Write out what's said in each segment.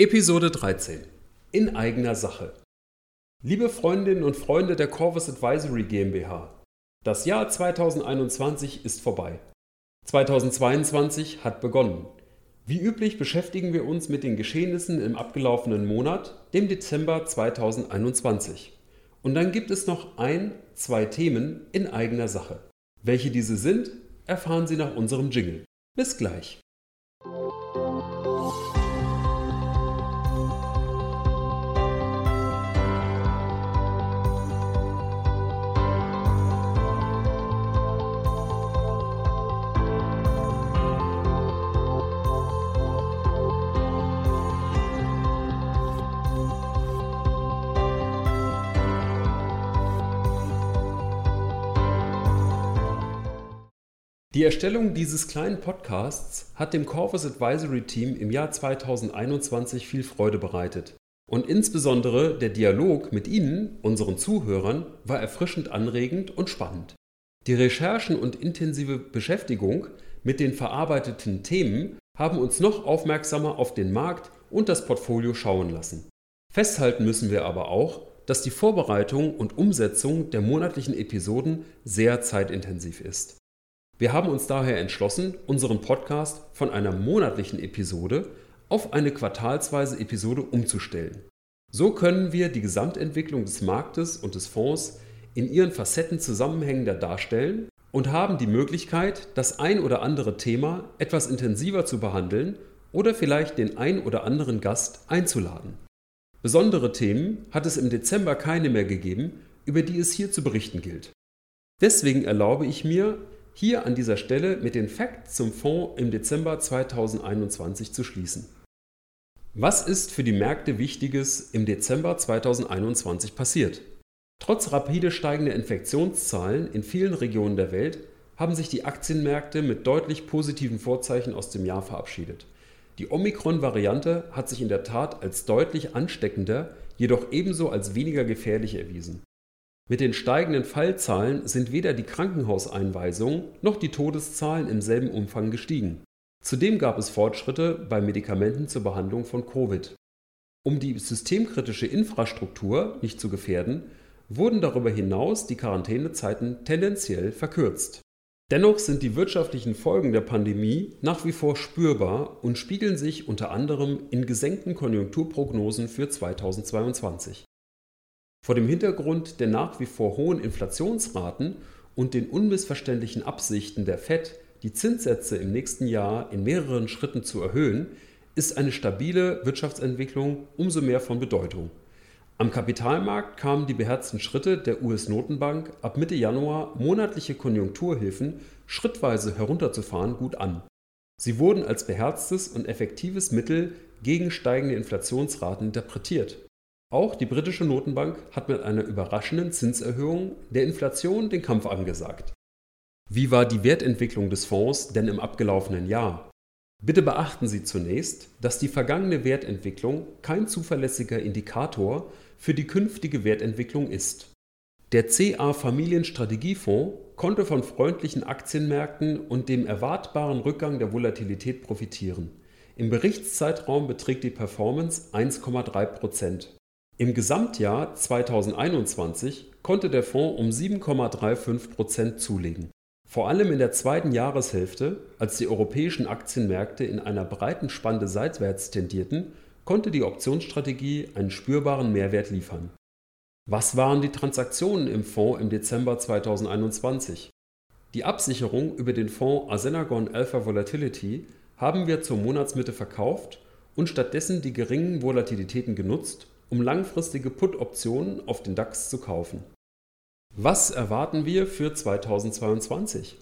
Episode 13 In eigener Sache. Liebe Freundinnen und Freunde der Corvus Advisory GmbH, das Jahr 2021 ist vorbei. 2022 hat begonnen. Wie üblich beschäftigen wir uns mit den Geschehnissen im abgelaufenen Monat, dem Dezember 2021. Und dann gibt es noch ein, zwei Themen in eigener Sache. Welche diese sind, erfahren Sie nach unserem Jingle. Bis gleich. Die Erstellung dieses kleinen Podcasts hat dem Corvus Advisory Team im Jahr 2021 viel Freude bereitet. Und insbesondere der Dialog mit Ihnen, unseren Zuhörern, war erfrischend anregend und spannend. Die Recherchen und intensive Beschäftigung mit den verarbeiteten Themen haben uns noch aufmerksamer auf den Markt und das Portfolio schauen lassen. Festhalten müssen wir aber auch, dass die Vorbereitung und Umsetzung der monatlichen Episoden sehr zeitintensiv ist. Wir haben uns daher entschlossen, unseren Podcast von einer monatlichen Episode auf eine quartalsweise Episode umzustellen. So können wir die Gesamtentwicklung des Marktes und des Fonds in ihren Facetten zusammenhängender darstellen und haben die Möglichkeit, das ein oder andere Thema etwas intensiver zu behandeln oder vielleicht den ein oder anderen Gast einzuladen. Besondere Themen hat es im Dezember keine mehr gegeben, über die es hier zu berichten gilt. Deswegen erlaube ich mir, hier an dieser Stelle mit den Facts zum Fonds im Dezember 2021 zu schließen. Was ist für die Märkte Wichtiges im Dezember 2021 passiert? Trotz rapide steigender Infektionszahlen in vielen Regionen der Welt haben sich die Aktienmärkte mit deutlich positiven Vorzeichen aus dem Jahr verabschiedet. Die Omikron-Variante hat sich in der Tat als deutlich ansteckender, jedoch ebenso als weniger gefährlich erwiesen. Mit den steigenden Fallzahlen sind weder die Krankenhauseinweisungen noch die Todeszahlen im selben Umfang gestiegen. Zudem gab es Fortschritte bei Medikamenten zur Behandlung von Covid. Um die systemkritische Infrastruktur nicht zu gefährden, wurden darüber hinaus die Quarantänezeiten tendenziell verkürzt. Dennoch sind die wirtschaftlichen Folgen der Pandemie nach wie vor spürbar und spiegeln sich unter anderem in gesenkten Konjunkturprognosen für 2022. Vor dem Hintergrund der nach wie vor hohen Inflationsraten und den unmissverständlichen Absichten der Fed, die Zinssätze im nächsten Jahr in mehreren Schritten zu erhöhen, ist eine stabile Wirtschaftsentwicklung umso mehr von Bedeutung. Am Kapitalmarkt kamen die beherzten Schritte der US-Notenbank ab Mitte Januar monatliche Konjunkturhilfen schrittweise herunterzufahren gut an. Sie wurden als beherztes und effektives Mittel gegen steigende Inflationsraten interpretiert. Auch die britische Notenbank hat mit einer überraschenden Zinserhöhung der Inflation den Kampf angesagt. Wie war die Wertentwicklung des Fonds denn im abgelaufenen Jahr? Bitte beachten Sie zunächst, dass die vergangene Wertentwicklung kein zuverlässiger Indikator für die künftige Wertentwicklung ist. Der CA Familienstrategiefonds konnte von freundlichen Aktienmärkten und dem erwartbaren Rückgang der Volatilität profitieren. Im Berichtszeitraum beträgt die Performance 1,3 Prozent. Im Gesamtjahr 2021 konnte der Fonds um 7,35 Prozent zulegen. Vor allem in der zweiten Jahreshälfte, als die europäischen Aktienmärkte in einer breiten Spanne seitwärts tendierten, konnte die Optionsstrategie einen spürbaren Mehrwert liefern. Was waren die Transaktionen im Fonds im Dezember 2021? Die Absicherung über den Fonds Asenagon Alpha Volatility haben wir zur Monatsmitte verkauft und stattdessen die geringen Volatilitäten genutzt, um langfristige Put-Optionen auf den DAX zu kaufen. Was erwarten wir für 2022?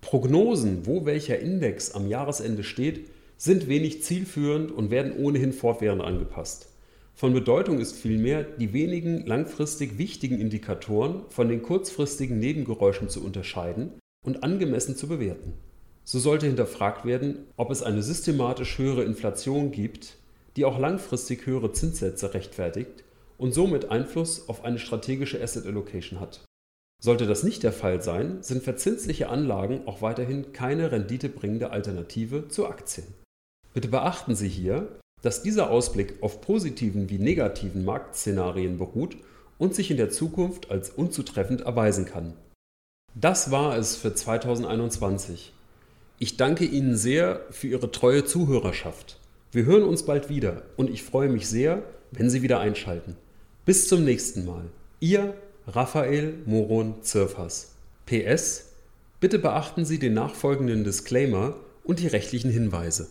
Prognosen, wo welcher Index am Jahresende steht, sind wenig zielführend und werden ohnehin fortwährend angepasst. Von Bedeutung ist vielmehr, die wenigen langfristig wichtigen Indikatoren von den kurzfristigen Nebengeräuschen zu unterscheiden und angemessen zu bewerten. So sollte hinterfragt werden, ob es eine systematisch höhere Inflation gibt, die auch langfristig höhere Zinssätze rechtfertigt und somit Einfluss auf eine strategische Asset Allocation hat. Sollte das nicht der Fall sein, sind verzinsliche Anlagen auch weiterhin keine renditebringende Alternative zu Aktien. Bitte beachten Sie hier, dass dieser Ausblick auf positiven wie negativen Marktszenarien beruht und sich in der Zukunft als unzutreffend erweisen kann. Das war es für 2021. Ich danke Ihnen sehr für Ihre treue Zuhörerschaft. Wir hören uns bald wieder und ich freue mich sehr, wenn Sie wieder einschalten. Bis zum nächsten Mal. Ihr Raphael Moron Zirfas. PS. Bitte beachten Sie den nachfolgenden Disclaimer und die rechtlichen Hinweise.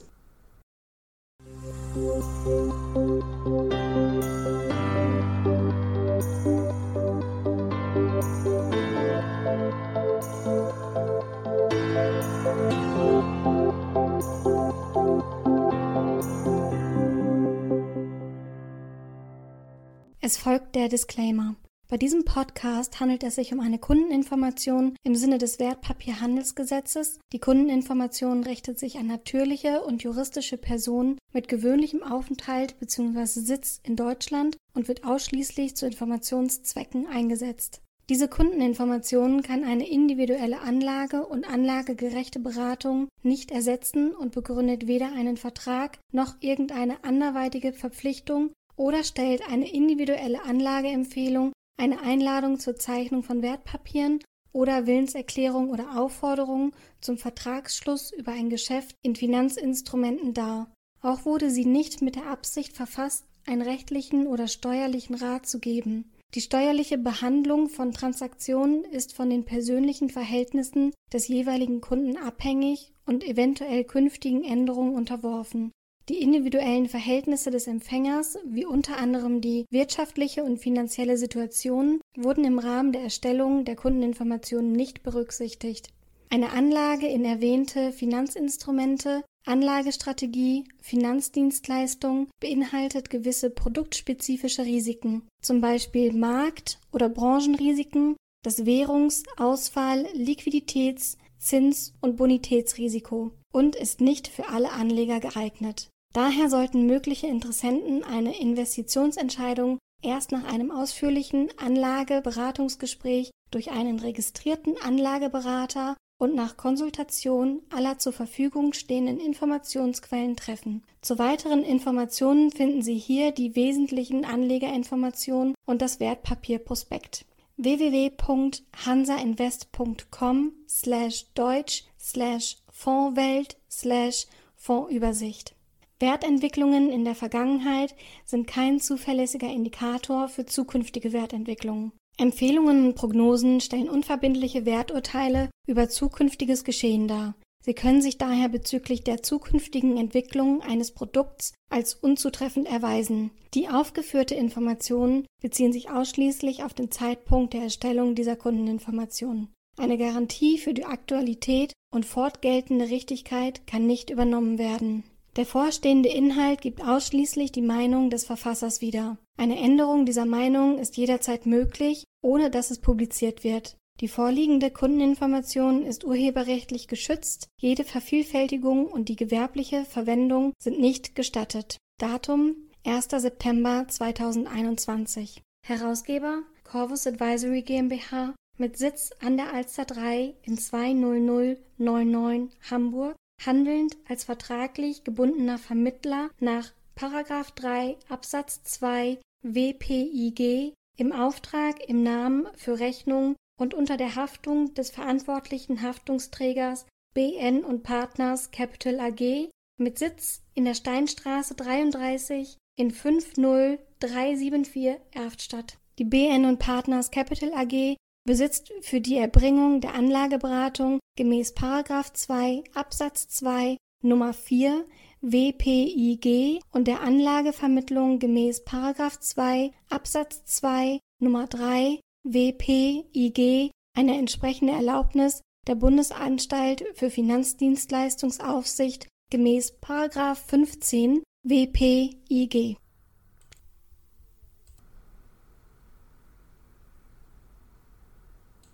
Es folgt der Disclaimer. Bei diesem Podcast handelt es sich um eine Kundeninformation im Sinne des Wertpapierhandelsgesetzes. Die Kundeninformation richtet sich an natürliche und juristische Personen mit gewöhnlichem Aufenthalt bzw. Sitz in Deutschland und wird ausschließlich zu Informationszwecken eingesetzt. Diese Kundeninformation kann eine individuelle Anlage und anlagegerechte Beratung nicht ersetzen und begründet weder einen Vertrag noch irgendeine anderweitige Verpflichtung oder stellt eine individuelle Anlageempfehlung, eine Einladung zur Zeichnung von Wertpapieren oder Willenserklärung oder Aufforderung zum Vertragsschluss über ein Geschäft in Finanzinstrumenten dar. Auch wurde sie nicht mit der Absicht verfasst, einen rechtlichen oder steuerlichen Rat zu geben. Die steuerliche Behandlung von Transaktionen ist von den persönlichen Verhältnissen des jeweiligen Kunden abhängig und eventuell künftigen Änderungen unterworfen. Die individuellen Verhältnisse des Empfängers, wie unter anderem die wirtschaftliche und finanzielle Situation, wurden im Rahmen der Erstellung der Kundeninformationen nicht berücksichtigt. Eine Anlage in erwähnte Finanzinstrumente, Anlagestrategie, Finanzdienstleistung beinhaltet gewisse produktspezifische Risiken, zum Beispiel Markt- oder Branchenrisiken, das Währungs-, Ausfall-, Liquiditäts-, Zins- und Bonitätsrisiko und ist nicht für alle Anleger geeignet. Daher sollten mögliche Interessenten eine Investitionsentscheidung erst nach einem ausführlichen Anlageberatungsgespräch durch einen registrierten Anlageberater und nach Konsultation aller zur Verfügung stehenden Informationsquellen treffen. Zu weiteren Informationen finden Sie hier die wesentlichen Anlegerinformationen und das Wertpapierprospekt www.hansainvest.com slash deutsch slash Fondswelt slash Fondsübersicht Wertentwicklungen in der Vergangenheit sind kein zuverlässiger Indikator für zukünftige Wertentwicklungen. Empfehlungen und Prognosen stellen unverbindliche Werturteile über zukünftiges Geschehen dar. Sie können sich daher bezüglich der zukünftigen Entwicklung eines Produkts als unzutreffend erweisen. Die aufgeführte Informationen beziehen sich ausschließlich auf den Zeitpunkt der Erstellung dieser Kundeninformationen. Eine Garantie für die Aktualität und fortgeltende Richtigkeit kann nicht übernommen werden. Der vorstehende Inhalt gibt ausschließlich die Meinung des Verfassers wieder. Eine Änderung dieser Meinung ist jederzeit möglich, ohne dass es publiziert wird. Die vorliegende Kundeninformation ist urheberrechtlich geschützt, jede Vervielfältigung und die gewerbliche Verwendung sind nicht gestattet. Datum 1. September 2021. Herausgeber Corvus Advisory GmbH mit Sitz an der Alster 3 in 20099 Hamburg handelnd als vertraglich gebundener Vermittler nach § 3 Absatz 2 WPIG im Auftrag, im Namen, für Rechnung und unter der Haftung des verantwortlichen Haftungsträgers BN und Partners Capital AG mit Sitz in der Steinstraße 33 in 50374 Erftstadt. Die BN und Partners Capital AG besitzt für die Erbringung der Anlageberatung gemäß § 2 Absatz 2 Nummer 4 WPIG und der Anlagevermittlung gemäß § 2 Absatz 2 Nummer 3 WPIG eine entsprechende Erlaubnis der Bundesanstalt für Finanzdienstleistungsaufsicht gemäß § 15 WPIG